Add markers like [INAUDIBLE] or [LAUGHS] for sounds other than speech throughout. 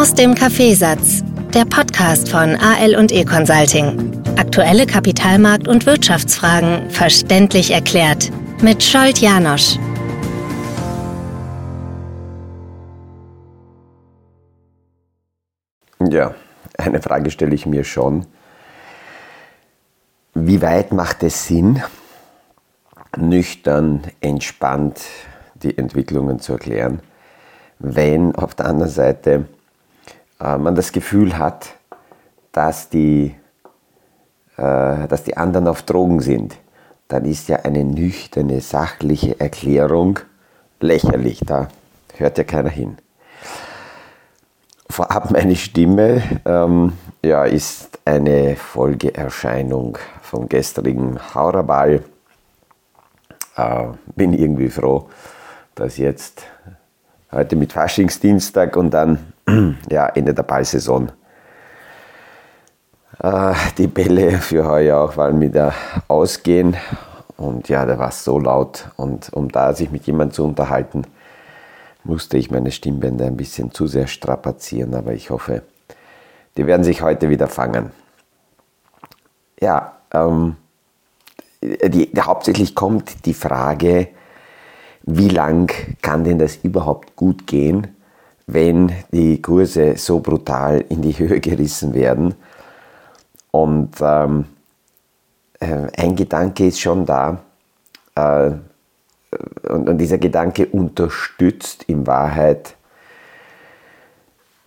Aus dem Kaffeesatz, der Podcast von AL und E Consulting. Aktuelle Kapitalmarkt- und Wirtschaftsfragen verständlich erklärt mit Scholt Janosch. Ja, eine Frage stelle ich mir schon. Wie weit macht es Sinn, nüchtern, entspannt die Entwicklungen zu erklären, wenn auf der anderen Seite äh, man das Gefühl hat, dass die, äh, dass die anderen auf Drogen sind, dann ist ja eine nüchterne, sachliche Erklärung lächerlich. Da hört ja keiner hin. Vorab meine Stimme ähm, ja, ist eine Folgeerscheinung vom gestrigen Hauraball. Äh, bin irgendwie froh, dass jetzt heute mit Faschingsdienstag und dann [CLEARS THROAT] ja, Ende der Ballsaison äh, die Bälle für heuer auch mal wieder ausgehen. Und ja, da war es so laut. Und um da sich mit jemandem zu unterhalten, musste ich meine Stimmbänder ein bisschen zu sehr strapazieren. Aber ich hoffe, die werden sich heute wieder fangen. Ja, ähm, die, hauptsächlich kommt die Frage, wie lang kann denn das überhaupt gut gehen, wenn die Kurse so brutal in die Höhe gerissen werden. Und ähm, äh, ein Gedanke ist schon da, äh, und, und, dieser Gedanke unterstützt in Wahrheit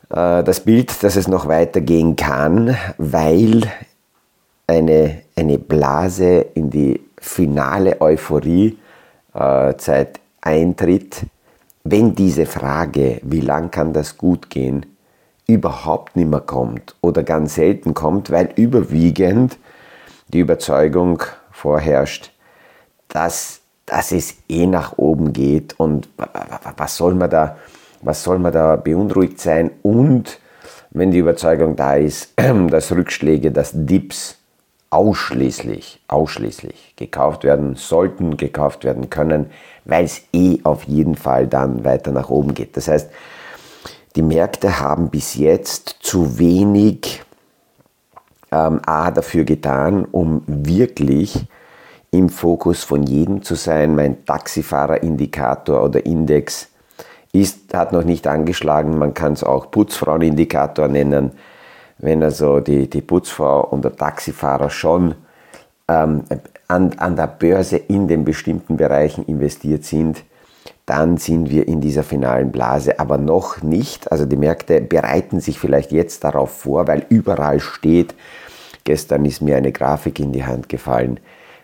äh, das Bild, dass es noch weitergehen kann, weil eine, eine Blase in die finale Euphorie äh, eintritt, wenn diese Frage, wie lang kann das gut gehen, überhaupt nicht mehr kommt oder ganz selten kommt, weil überwiegend die Überzeugung vorherrscht, dass, dass es eh nach oben geht und was soll man da, was soll man da beunruhigt sein? Und wenn die Überzeugung da ist, [CLEARS THROAT] dass Rückschläge, dass Dips ausschließlich, ausschließlich gekauft werden sollten, gekauft werden können, weil es eh auf jeden Fall dann weiter nach oben geht. Das heißt, die Märkte haben bis jetzt zu wenig ähm, A dafür getan, um wirklich im Fokus von jedem zu sein. Mein Taxifahrerindikator oder Index ist, hat noch nicht angeschlagen. Man kann es auch Putzfrauenindikator nennen wenn also die, die Putzfrau und der Taxifahrer schon ähm, an, an der Börse in den bestimmten Bereichen investiert sind, dann sind wir in dieser finalen Blase, aber noch nicht. Also die Märkte bereiten sich vielleicht jetzt darauf vor, weil überall steht, gestern ist mir eine Grafik in die Hand gefallen,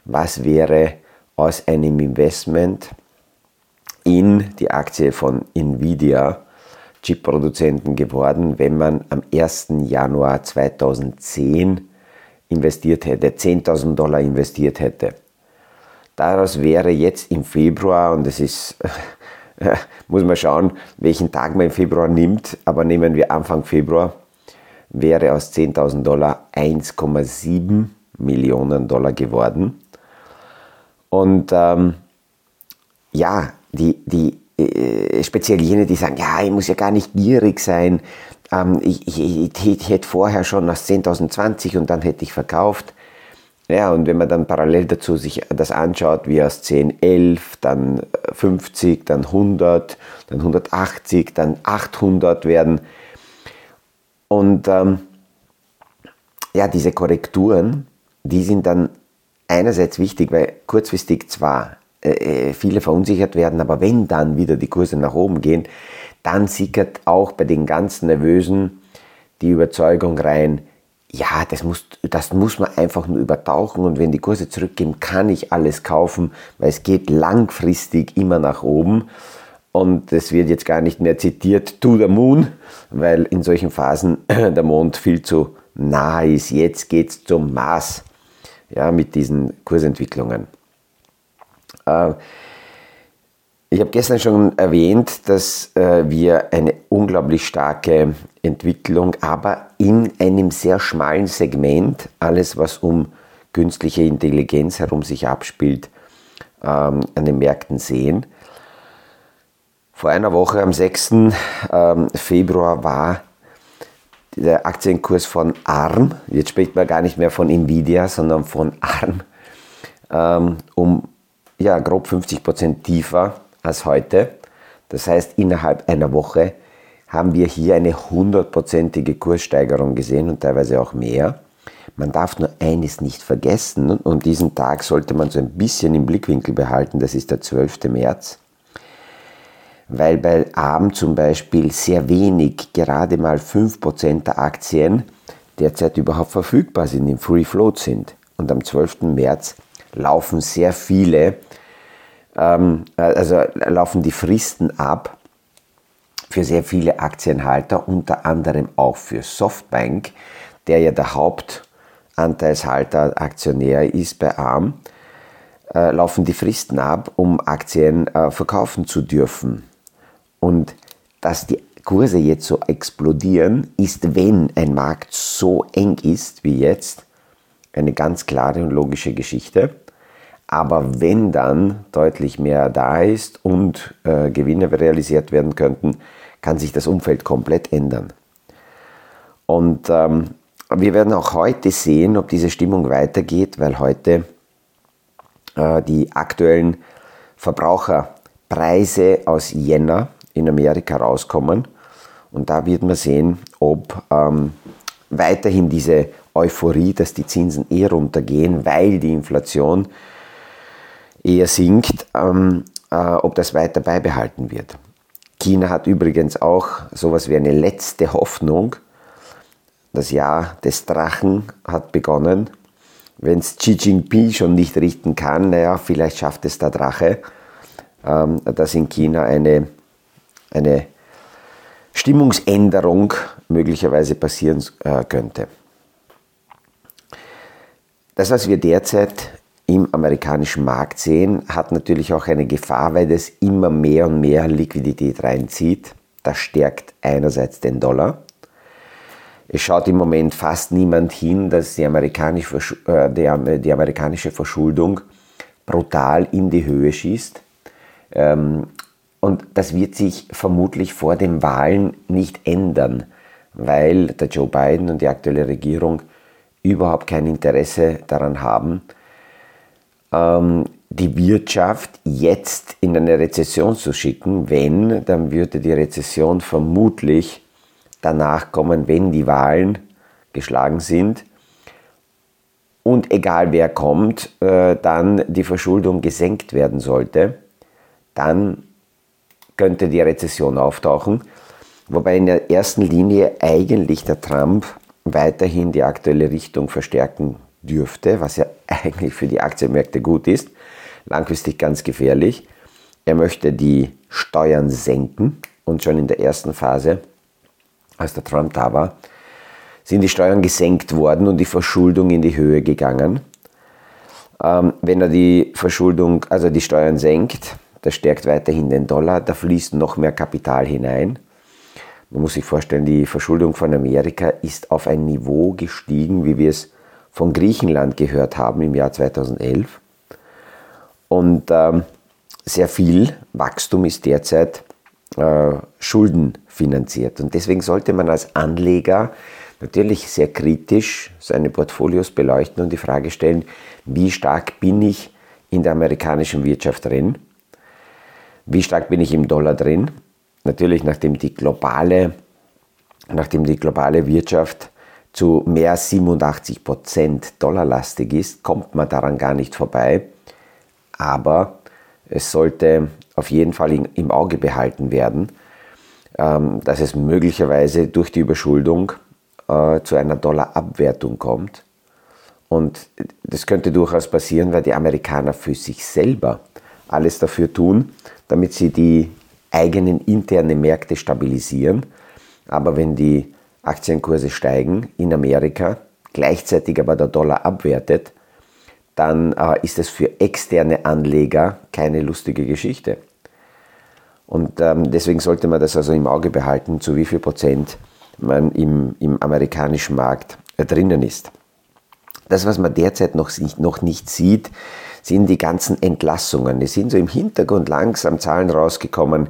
was wäre aus einem Investment in die Aktie von Nvidia Chip-Produzenten geworden, wenn man am 1. Januar 2010 investiert hätte, 10.000 Dollar investiert hätte. Daraus wäre jetzt im Februar, und es ist, [LAUGHS] muss man schauen, welchen Tag man im Februar nimmt, aber nehmen wir Anfang Februar, wäre aus 10.000 Dollar 1,7 Millionen Dollar geworden. Und ähm, ja, die, die speziell jene, die sagen, ja, ich muss ja gar nicht gierig sein, ähm, ich, ich, ich, ich, hätte vorher schon aus 10.020 und dann hätte ich verkauft. Ja, und wenn man dann parallel dazu sich das anschaut, wie aus 10, 11, dann 50, dann 100, dann 180, dann 800 werden. Und ähm, ja, diese Korrekturen, die sind dann einerseits wichtig, weil kurzfristig zwar äh, äh, viele verunsichert werden, aber wenn dann wieder die Kurse nach oben gehen, dann sickert auch bei den ganz Nervösen die Überzeugung rein, ja, das muss, das muss man einfach nur übertauchen und wenn die Kurse zurückgehen, kann ich alles kaufen, weil es geht langfristig immer nach oben. Und es wird jetzt gar nicht mehr zitiert, to the moon, weil in solchen Phasen [CLEARS THROAT] der Mond viel zu nah ist. Jetzt geht es zum Mars ja, mit diesen Kursentwicklungen. Äh, ich habe gestern schon erwähnt, dass äh, wir eine unglaublich starke Entwicklung, aber in einem sehr schmalen Segment, alles was um künstliche Intelligenz herum sich abspielt, ähm, an den Märkten sehen. Vor einer Woche, am 6. Ähm, Februar, war der Aktienkurs von ARM, jetzt spricht man gar nicht mehr von Nvidia, sondern von ARM, ähm, um ja, grob 50 Prozent tiefer als heute. Das heißt, innerhalb einer Woche haben wir hier eine hundertprozentige Kurssteigerung gesehen und teilweise auch mehr. Man darf nur eines nicht vergessen und diesen Tag sollte man so ein bisschen im Blickwinkel behalten, das ist der 12. März, weil bei ARM zum Beispiel sehr wenig, gerade mal 5% der Aktien derzeit überhaupt verfügbar sind, im Free Float sind. Und am 12. März laufen sehr viele, ähm, also laufen die Fristen ab für sehr viele Aktienhalter, unter anderem auch für Softbank, der ja der Hauptanteilshalter, Aktionär ist bei ARM, äh, laufen die Fristen ab, um Aktien äh, verkaufen zu dürfen. Und dass die Kurse jetzt so explodieren, ist, wenn ein Markt so eng ist wie jetzt, eine ganz klare und logische Geschichte. Aber wenn dann deutlich mehr da ist und äh, Gewinne realisiert werden könnten, kann sich das Umfeld komplett ändern. Und ähm, wir werden auch heute sehen, ob diese Stimmung weitergeht, weil heute äh, die aktuellen Verbraucherpreise aus Jänner in Amerika rauskommen. Und da wird man sehen, ob ähm, weiterhin diese Euphorie, dass die Zinsen eh runtergehen, weil die Inflation eher sinkt, ähm, äh, ob das weiter beibehalten wird. China hat übrigens auch sowas wie eine letzte Hoffnung. Das Jahr des Drachen hat begonnen. Wenn es Xi Jinping schon nicht richten kann, naja, vielleicht schafft es der Drache, ähm, dass in China eine, eine Stimmungsänderung möglicherweise passieren äh, könnte. Das, was wir derzeit im amerikanischen Markt sehen, hat natürlich auch eine Gefahr, weil das immer mehr und mehr Liquidität reinzieht. Das stärkt einerseits den Dollar. Es schaut im Moment fast niemand hin, dass die amerikanische, äh, die, die amerikanische Verschuldung brutal in die Höhe schießt. Ähm, und das wird sich vermutlich vor den Wahlen nicht ändern, weil der Joe Biden und die aktuelle Regierung überhaupt kein Interesse daran haben, ähm, die Wirtschaft jetzt in eine Rezession zu schicken. Wenn, dann würde die Rezession vermutlich danach kommen, wenn die Wahlen geschlagen sind. Und egal wer kommt, äh, dann die Verschuldung gesenkt werden sollte, dann könnte die Rezession auftauchen. Wobei in der ersten Linie eigentlich der Trump weiterhin die aktuelle Richtung verstärken dürfte, was ja [LAUGHS] eigentlich für die Aktienmärkte gut ist, langfristig ganz gefährlich. Er möchte die Steuern senken und schon in der ersten Phase, als der Trump da war, sind die Steuern gesenkt worden und die Verschuldung in die Höhe gegangen. Ähm, wenn er die Verschuldung, also die Steuern senkt, das stärkt weiterhin den Dollar, da fließt noch mehr Kapital hinein. Man muss sich vorstellen, die Verschuldung von Amerika ist auf ein Niveau gestiegen, wie wir es von Griechenland gehört haben im Jahr 2011. Und ähm, sehr viel Wachstum ist derzeit äh, schuldenfinanziert. Und deswegen sollte man als Anleger natürlich sehr kritisch seine Portfolios beleuchten und die Frage stellen, wie stark bin ich in der amerikanischen Wirtschaft drin? Wie stark bin ich im Dollar drin? Natürlich, nachdem die globale, nachdem die globale Wirtschaft zu mehr als 87 Prozent dollarlastig ist, kommt man daran gar nicht vorbei. Aber es sollte auf jeden Fall im Auge behalten werden, ähm, dass es möglicherweise durch die Überschuldung äh, zu einer Dollarabwertung kommt. Und das könnte durchaus passieren, weil die Amerikaner für sich selber alles dafür tun, damit sie die eigenen internen Märkte stabilisieren. Aber wenn die Aktienkurse steigen in Amerika, gleichzeitig aber der Dollar abwertet, dann äh, ist es für externe Anleger keine lustige Geschichte. Und ähm, deswegen sollte man das also im Auge behalten, zu wie viel Prozent man im, im amerikanischen Markt drinnen ist. Das, was man derzeit noch, noch nicht sieht, sind die ganzen Entlassungen. Es sind so im Hintergrund langsam Zahlen rausgekommen,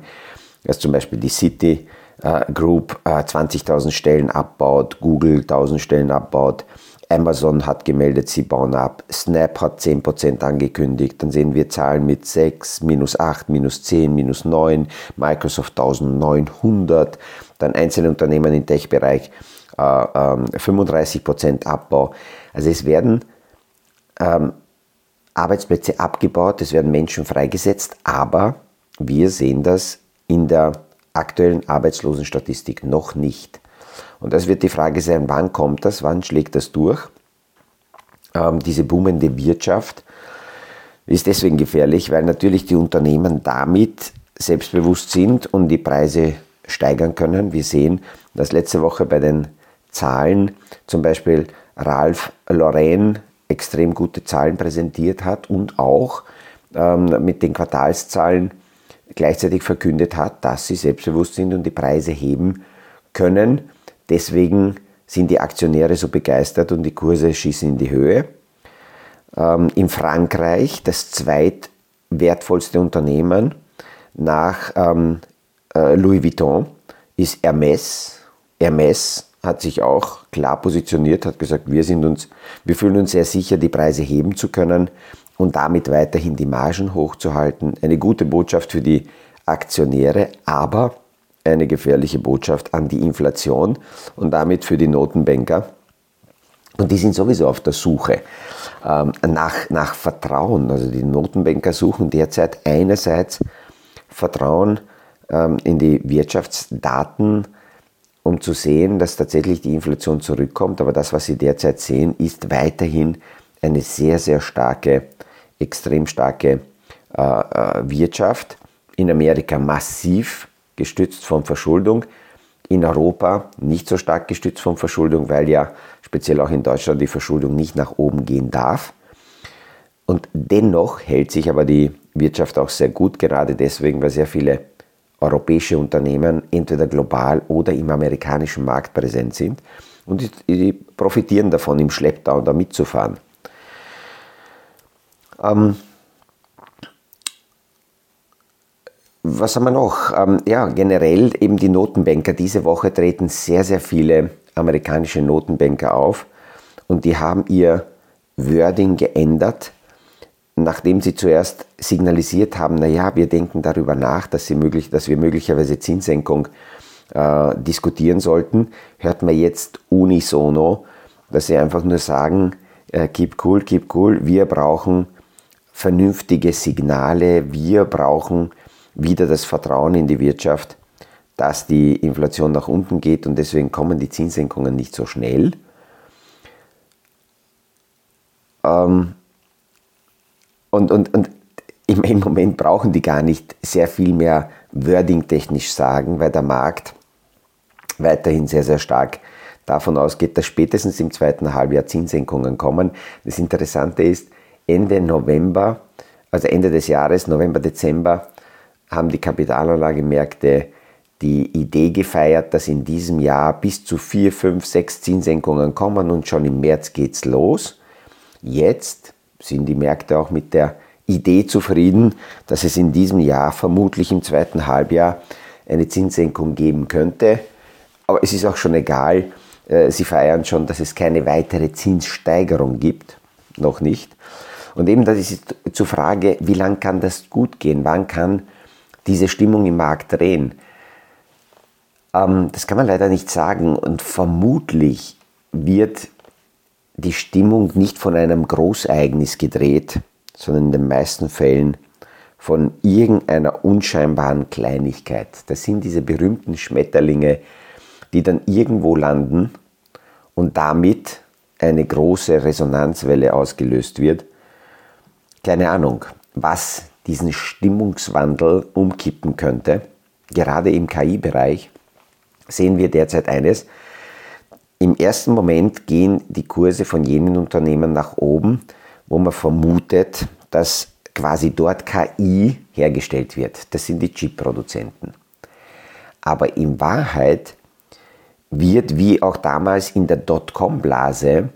dass zum Beispiel die City äh, Group äh, 20.000 Stellen abbaut, Google 1.000 Stellen abbaut, Amazon hat gemeldet, sie bauen ab, Snap hat 10% angekündigt, dann sehen wir Zahlen mit 6, minus 8, minus 10, minus 9, Microsoft 1900, dann einzelne Unternehmen im Tech-Bereich äh, äh, 35% Abbau. Also es werden ähm, Arbeitsplätze abgebaut, es werden Menschen freigesetzt, aber wir sehen das in der aktuellen Arbeitslosenstatistik noch nicht. Und das wird die Frage sein, wann kommt das, wann schlägt das durch? Ähm, diese boomende Wirtschaft ist deswegen gefährlich, weil natürlich die Unternehmen damit selbstbewusst sind und die Preise steigern können. Wir sehen, dass letzte Woche bei den Zahlen zum Beispiel Ralph Lauren extrem gute Zahlen präsentiert hat und auch ähm, mit den Quartalszahlen gleichzeitig verkündet hat, dass sie selbstbewusst sind und die Preise heben können. Deswegen sind die Aktionäre so begeistert und die Kurse schießen in die Höhe. Ähm, in Frankreich das zweitwertvollste Unternehmen nach ähm, äh, Louis Vuitton ist Hermes. Hermes hat sich auch klar positioniert, hat gesagt, wir sind uns, wir fühlen uns sehr sicher, die Preise heben zu können und damit weiterhin die Margen hochzuhalten. Eine gute Botschaft für die Aktionäre, aber eine gefährliche Botschaft an die Inflation und damit für die Notenbanker. Und die sind sowieso auf der Suche ähm, nach, nach Vertrauen. Also die Notenbanker suchen derzeit einerseits Vertrauen ähm, in die Wirtschaftsdaten, um zu sehen, dass tatsächlich die Inflation zurückkommt. Aber das, was sie derzeit sehen, ist weiterhin eine sehr, sehr starke extrem starke äh, äh, Wirtschaft, in Amerika massiv gestützt von Verschuldung, in Europa nicht so stark gestützt von Verschuldung, weil ja speziell auch in Deutschland die Verschuldung nicht nach oben gehen darf. Und dennoch hält sich aber die Wirtschaft auch sehr gut, gerade deswegen, weil sehr viele europäische Unternehmen entweder global oder im amerikanischen Markt präsent sind und die, die profitieren davon, im Schlepptau da mitzufahren. Ähm, was haben wir noch? Ähm, ja, generell eben die Notenbanker. Diese Woche treten sehr, sehr viele amerikanische Notenbanker auf und die haben ihr Wording geändert, nachdem sie zuerst signalisiert haben, naja, wir denken darüber nach, dass, sie möglich, dass wir möglicherweise Zinssenkung äh, diskutieren sollten, hört man jetzt unisono, dass sie einfach nur sagen, äh, keep cool, keep cool, wir brauchen vernünftige Signale. Wir brauchen wieder das Vertrauen in die Wirtschaft, dass die Inflation nach unten geht und deswegen kommen die Zinssenkungen nicht so schnell. Ähm, und, und, und im, Moment brauchen die gar nicht sehr viel mehr wording-technisch sagen, weil der Markt weiterhin sehr, sehr stark davon ausgeht, dass spätestens im zweiten Halbjahr Zinssenkungen kommen. Das Interessante ist, Ende November, also Ende des Jahres, November, Dezember, haben die Kapitalanlagemärkte die Idee gefeiert, dass in diesem Jahr bis zu vier, fünf, sechs Zinssenkungen kommen und schon im März geht's los. Jetzt sind die Märkte auch mit der Idee zufrieden, dass es in diesem Jahr vermutlich im zweiten Halbjahr eine Zinssenkung geben könnte. Aber es ist auch schon egal, äh, sie feiern schon, dass es keine weitere Zinssteigerung gibt, noch nicht. Und eben das ist zur Frage, wie lange kann das gut gehen? Wann kann diese Stimmung im Markt drehen? Ähm, das kann man leider nicht sagen und vermutlich wird die Stimmung nicht von einem Großereignis gedreht, sondern in den meisten Fällen von irgendeiner unscheinbaren Kleinigkeit. Das sind diese berühmten Schmetterlinge, die dann irgendwo landen und damit eine große Resonanzwelle ausgelöst wird keine Ahnung, was diesen Stimmungswandel umkippen könnte. Gerade im KI-Bereich sehen wir derzeit eines. Im ersten Moment gehen die Kurse von jenen Unternehmen nach oben, wo man vermutet, dass quasi dort KI hergestellt wird. Das sind die Chip-Produzenten. Aber in Wahrheit wird, wie auch damals in der Dotcom-Blase,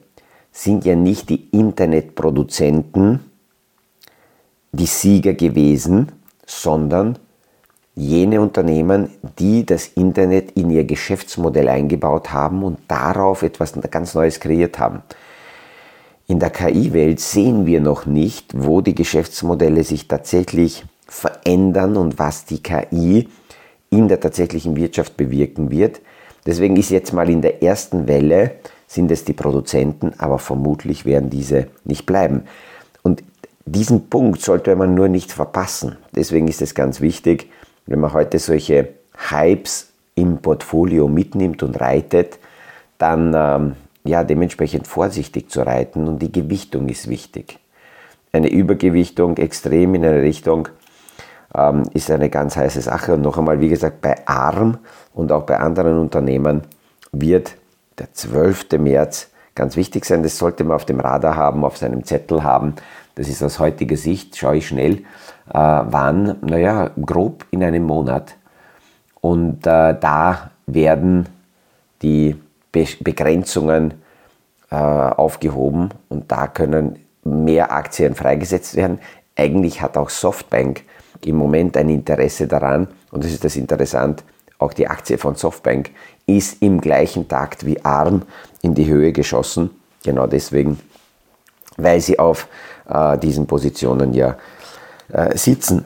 sind ja nicht die Internetproduzenten die Sieger gewesen, sondern jene Unternehmen, die das Internet in ihr Geschäftsmodell eingebaut haben und darauf etwas ganz Neues kreiert haben. In der KI-Welt sehen wir noch nicht, wo die Geschäftsmodelle sich tatsächlich verändern und was die KI in der tatsächlichen Wirtschaft bewirken wird. Deswegen ist jetzt mal in der ersten Welle sind es die Produzenten, aber vermutlich werden diese nicht bleiben. Und diesen Punkt sollte man nur nicht verpassen. Deswegen ist es ganz wichtig, wenn man heute solche Hypes im Portfolio mitnimmt und reitet, dann ähm, ja dementsprechend vorsichtig zu reiten und die Gewichtung ist wichtig. Eine Übergewichtung extrem in eine Richtung ähm, ist eine ganz heiße Sache. Und noch einmal, wie gesagt, bei ARM und auch bei anderen Unternehmen wird der 12. März ganz wichtig sein. Das sollte man auf dem Radar haben, auf seinem Zettel haben. Das ist aus heutiger Sicht, schaue ich schnell, äh, wann, naja, grob in einem Monat. Und äh, da werden die Be Begrenzungen äh, aufgehoben und da können mehr Aktien freigesetzt werden. Eigentlich hat auch Softbank im Moment ein Interesse daran, und das ist das interessant, auch die Aktie von Softbank ist im gleichen Takt wie ARM in die Höhe geschossen. Genau deswegen, weil sie auf äh, diesen Positionen ja äh, sitzen.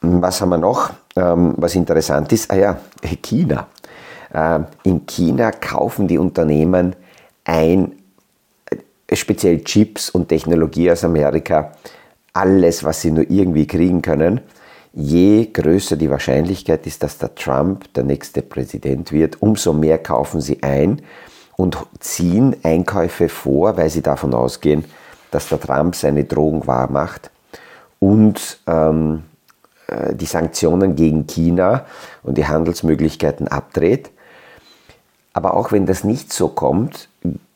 Was haben wir noch? Ähm, was interessant ist, ah ja, China. Äh, in China kaufen die Unternehmen ein, äh, speziell Chips und Technologie aus Amerika, alles, was sie nur irgendwie kriegen können. Je größer die Wahrscheinlichkeit ist, dass der Trump der nächste Präsident wird, umso mehr kaufen sie ein und ziehen Einkäufe vor, weil sie davon ausgehen, dass der Trump seine Drohung wahr macht und ähm, äh, die Sanktionen gegen China und die Handelsmöglichkeiten abdreht. Aber auch wenn das nicht so kommt,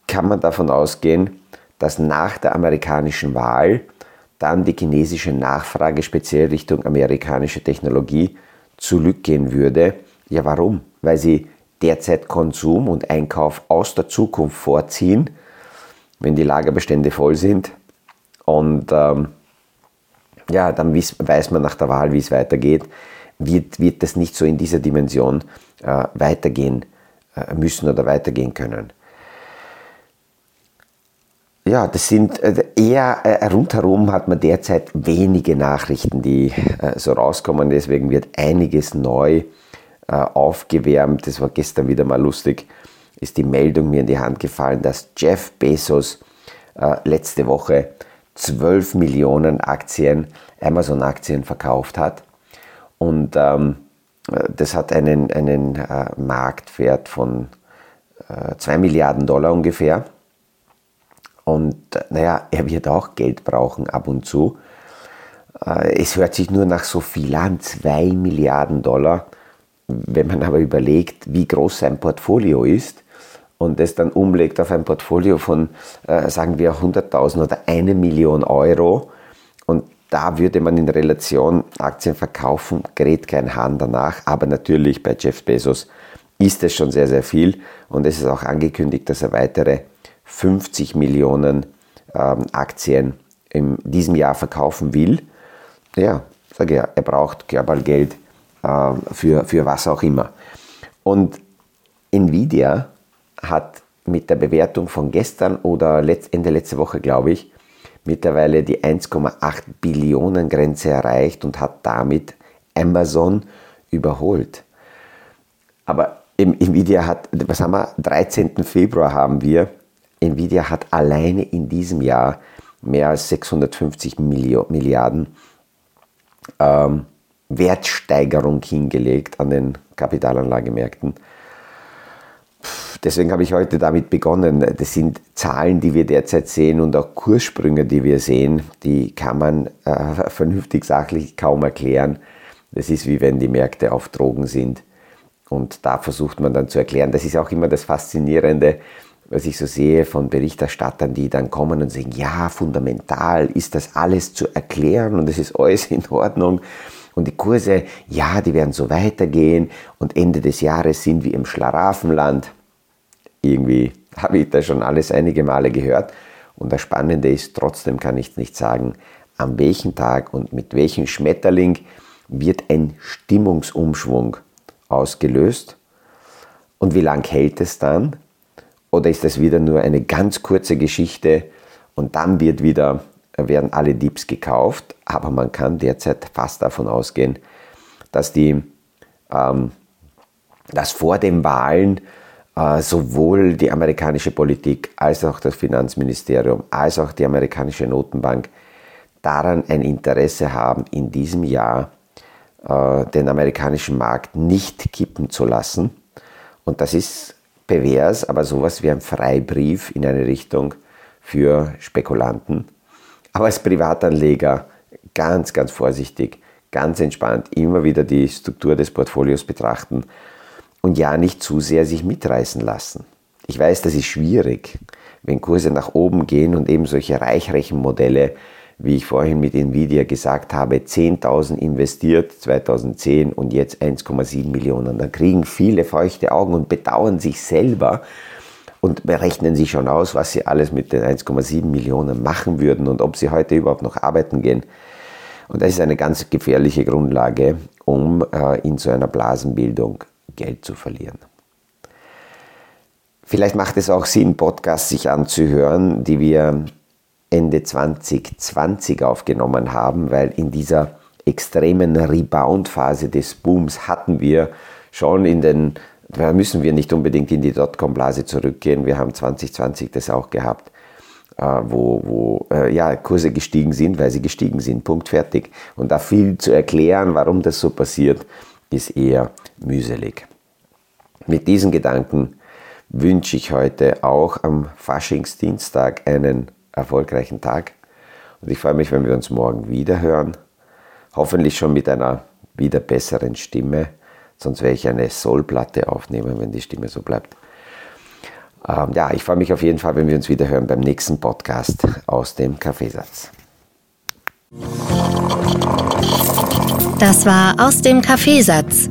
kann man davon ausgehen, dass nach der amerikanischen Wahl dann die chinesische Nachfrage speziell Richtung amerikanische Technologie zurückgehen würde. Ja, warum? Weil sie derzeit Konsum und Einkauf aus der Zukunft vorziehen, wenn die Lagerbestände voll sind. Und ähm, ja, dann weiß man nach der Wahl, wie es weitergeht. Wird, wird das nicht so in dieser Dimension äh, weitergehen äh, müssen oder weitergehen können ja, das sind äh, eher äh, rundherum hat man derzeit wenige Nachrichten, die äh, so rauskommen. Deswegen wird einiges neu aufgewärmt. Das war gestern wieder mal lustig. Ist die Meldung mir in die Hand gefallen, dass Jeff Bezos letzte Woche 12 Millionen Aktien, Amazon-Aktien verkauft hat. Und ähm, das hat einen, einen Marktwert von 2 Milliarden Dollar ungefähr. Und naja, er wird auch Geld brauchen ab und zu. Äh, es hört sich nur nach so viel an, 2 Milliarden Dollar. Wenn man aber überlegt, wie groß sein Portfolio ist und es dann umlegt auf ein Portfolio von, äh, sagen wir, 100.000 oder eine Million Euro. Und da würde man in Relation Aktien verkaufen, gerät kein Hahn danach, aber natürlich bei Jeff Bezos ist es schon sehr, sehr viel. Und es ist auch angekündigt, dass er weitere 50 Millionen ähm, Aktien in diesem Jahr verkaufen will, ja, sage ja, er braucht Geld äh, für, für was auch immer. Und Nvidia hat mit der Bewertung von gestern oder Ende letzte Woche, glaube ich, mittlerweile die 1,8 Billionen Grenze erreicht und hat damit Amazon überholt. Aber Nvidia hat, was haben wir, 13. Februar haben wir, Nvidia hat alleine in diesem Jahr mehr als 650 Milliarden ähm, Wertsteigerung hingelegt an den Kapitalanlagemärkten. Deswegen habe ich heute damit begonnen. Das sind Zahlen, die wir derzeit sehen und auch Kurssprünge, die wir sehen, die kann man äh, [LAUGHS] vernünftig sachlich kaum erklären. Das ist wie wenn die Märkte auf Drogen sind. Und da versucht man dann zu erklären. Das ist auch immer das Faszinierende was ich so sehe von Berichterstattern, die dann kommen und sagen, ja, fundamental ist das alles zu erklären und es ist alles in Ordnung. Und die Kurse, ja, die werden so weitergehen und Ende des Jahres sind wir im Schlaraffenland. Irgendwie habe ich das schon alles einige Male gehört. Und das Spannende ist, trotzdem kann ich nicht sagen, an welchem Tag und mit welchem Schmetterling wird ein Stimmungsumschwung ausgelöst. Und wie lang hält es dann? Oder ist es wieder nur eine ganz kurze Geschichte und dann wird wieder, werden alle Dips gekauft? Aber man kann derzeit fast davon ausgehen, dass, die, ähm, dass vor den Wahlen sowohl die amerikanische Politik als auch das Finanzministerium als auch die amerikanische Notenbank daran ein Interesse haben, in diesem Jahr äh, den amerikanischen Markt nicht kippen zu lassen. Und das ist pervers, aber sowas wie ein Freibrief in eine Richtung für Spekulanten. Aber als Privatanleger ganz, ganz vorsichtig, ganz entspannt, immer wieder die Struktur des Portfolios betrachten und ja nicht zu sehr sich mitreißen lassen. Ich weiß, das ist schwierig, wenn Kurse nach oben gehen und eben solche Reichrechenmodelle wie ich vorhin mit Nvidia gesagt habe, 10.000 investiert 2010 und jetzt 1,7 Millionen. Da kriegen viele feuchte Augen und bedauern sich selber und berechnen sich schon aus, was sie alles mit den 1,7 Millionen machen würden und ob sie heute überhaupt noch arbeiten gehen. Und das ist eine ganz gefährliche Grundlage, um äh, in so einer Blasenbildung Geld zu verlieren. Vielleicht macht es auch Sinn, Podcasts sich anzuhören, die wir Ende 2020 aufgenommen haben, weil in dieser extremen Rebound-Phase des Booms hatten wir schon in den, da müssen wir nicht unbedingt in die Dotcom-Blase zurückgehen, wir haben 2020 das auch gehabt, äh, wo, wo äh, ja, Kurse gestiegen sind, weil sie gestiegen sind, Punkt fertig. Und da viel zu erklären, warum das so passiert, ist eher mühselig. Mit diesen Gedanken wünsche ich heute auch am Faschingsdienstag einen erfolgreichen Tag. Und ich freue mich, wenn wir uns morgen wieder hören. Hoffentlich schon mit einer wieder besseren Stimme. Sonst werde ich eine Soulplatte aufnehmen, wenn die Stimme so bleibt. Ähm, ja, ich freue mich auf jeden Fall, wenn wir uns wieder hören beim nächsten Podcast aus dem Kaffeesatz. Das war aus dem Kaffeesatz,